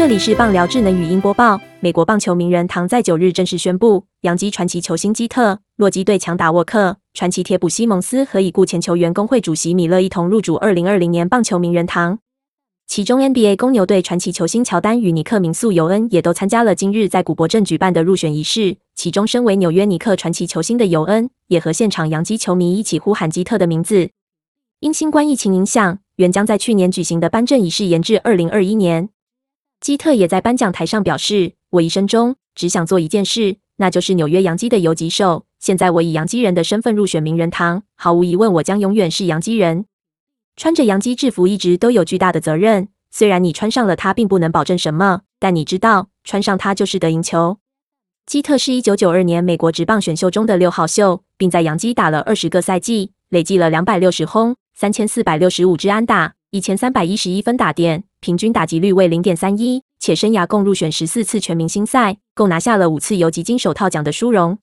这里是棒聊智能语音播报。美国棒球名人堂在九日正式宣布，洋基传奇球星基特、洛基队强打沃克、传奇铁捕西蒙斯和已故前球员工会主席米勒一同入主二零二零年棒球名人堂。其中，NBA 公牛队传奇球星乔丹与尼克名宿尤恩也都参加了今日在古柏镇举办的入选仪式。其中，身为纽约尼克传奇球星的尤恩，也和现场洋基球迷一起呼喊基特的名字。因新冠疫情影响，原将在去年举行的颁证仪式延至二零二一年。基特也在颁奖台上表示：“我一生中只想做一件事，那就是纽约洋基的游击手。现在我以洋基人的身份入选名人堂，毫无疑问，我将永远是洋基人。穿着洋基制服一直都有巨大的责任。虽然你穿上了它，并不能保证什么，但你知道，穿上它就是得赢球。”基特是一九九二年美国职棒选秀中的六号秀，并在洋基打了二十个赛季，累计了两百六十轰、三千四百六十五支安打、一千三百一十一分打点。平均打击率为零点三一，且生涯共入选十四次全明星赛，共拿下了五次游击金手套奖的殊荣。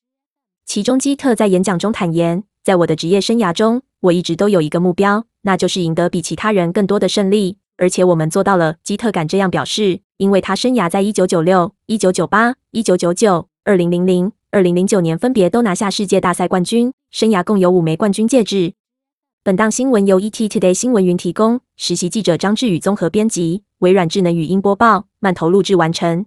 其中，基特在演讲中坦言：“在我的职业生涯中，我一直都有一个目标，那就是赢得比其他人更多的胜利，而且我们做到了。”基特敢这样表示，因为他生涯在一九九六、一九九八、一九九九、二零零零、二零零九年分别都拿下世界大赛冠军，生涯共有五枚冠军戒指。本档新闻由 ET Today 新闻云提供，实习记者张志宇综合编辑，微软智能语音播报，慢投录制完成。